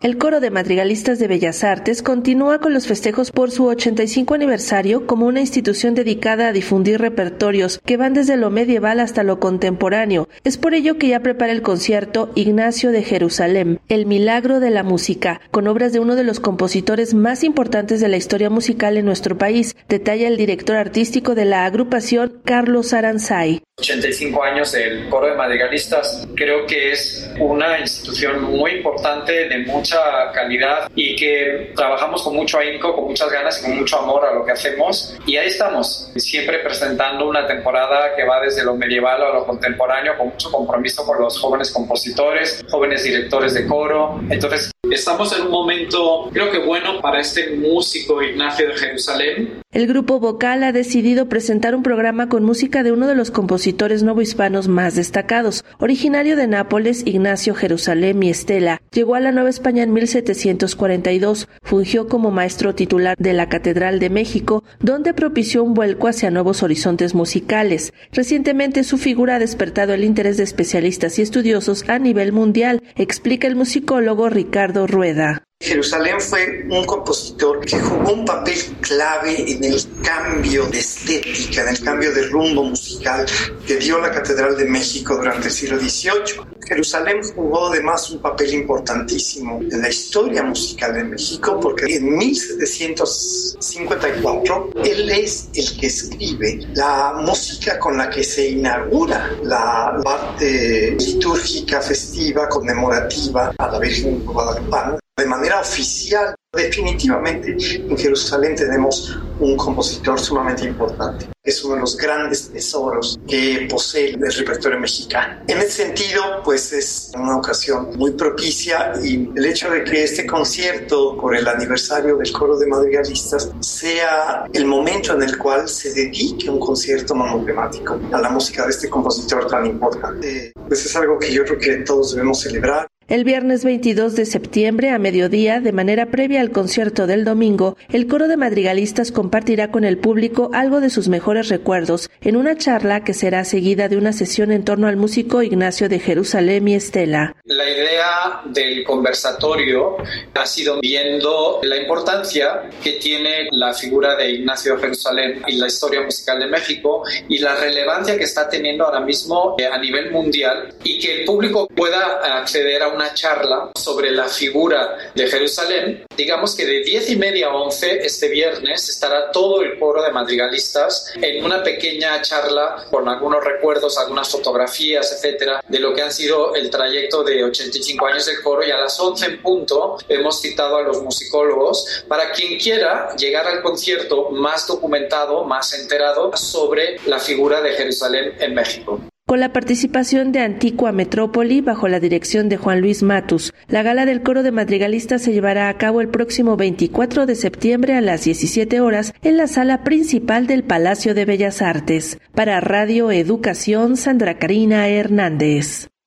El Coro de Madrigalistas de Bellas Artes continúa con los festejos por su 85 aniversario como una institución dedicada a difundir repertorios que van desde lo medieval hasta lo contemporáneo. Es por ello que ya prepara el concierto Ignacio de Jerusalén, El Milagro de la Música, con obras de uno de los compositores más importantes de la historia musical en nuestro país, detalla el director artístico de la agrupación Carlos Aranzay. 85 años del Coro de Madrigalistas. Creo que es una institución muy importante de mucha calidad y que trabajamos con mucho ahínco, con muchas ganas y con mucho amor a lo que hacemos. Y ahí estamos, siempre presentando una temporada que va desde lo medieval a lo contemporáneo, con mucho compromiso con los jóvenes compositores, jóvenes directores de coro. Entonces, Estamos en un momento, creo que bueno para este músico Ignacio de Jerusalén. El grupo vocal ha decidido presentar un programa con música de uno de los compositores novohispanos más destacados. Originario de Nápoles, Ignacio Jerusalén y Estela, llegó a la Nueva España en 1742, fungió como maestro titular de la Catedral de México, donde propició un vuelco hacia nuevos horizontes musicales. Recientemente su figura ha despertado el interés de especialistas y estudiosos a nivel mundial, explica el musicólogo Ricardo Rueda. Jerusalén fue un compositor que jugó un papel clave en el cambio de estética, en el cambio de rumbo musical que dio la Catedral de México durante el siglo XVIII. Jerusalén jugó además un papel importantísimo en la historia musical de México porque en 1754 él es el que escribe la música con la que se inaugura la parte litúrgica, festiva, conmemorativa a la Virgen Guadalupana de manera oficial. Definitivamente en Jerusalén tenemos un compositor sumamente importante. Es uno de los grandes tesoros que posee el repertorio mexicano. En ese sentido, pues es una ocasión muy propicia y el hecho de que este concierto por el aniversario del coro de madrigalistas sea el momento en el cual se dedique un concierto monotemático a la música de este compositor tan importante, pues es algo que yo creo que todos debemos celebrar. El viernes 22 de septiembre a mediodía, de manera previa al concierto del domingo, el coro de madrigalistas compartirá con el público algo de sus mejores recuerdos en una charla que será seguida de una sesión en torno al músico Ignacio de Jerusalén y Estela. La idea del conversatorio ha sido viendo la importancia que tiene la figura de Ignacio de Jerusalén y la historia musical de México y la relevancia que está teniendo ahora mismo eh, a nivel mundial y que el público pueda acceder a un una charla sobre la figura de Jerusalén. Digamos que de 10 y media a 11 este viernes estará todo el coro de madrigalistas en una pequeña charla con algunos recuerdos, algunas fotografías, etcétera, de lo que han sido el trayecto de 85 años del coro y a las 11 en punto hemos citado a los musicólogos para quien quiera llegar al concierto más documentado, más enterado sobre la figura de Jerusalén en México con la participación de Antigua Metrópoli bajo la dirección de Juan Luis Matus. La gala del coro de madrigalistas se llevará a cabo el próximo 24 de septiembre a las 17 horas en la sala principal del Palacio de Bellas Artes. Para Radio Educación, Sandra Karina Hernández.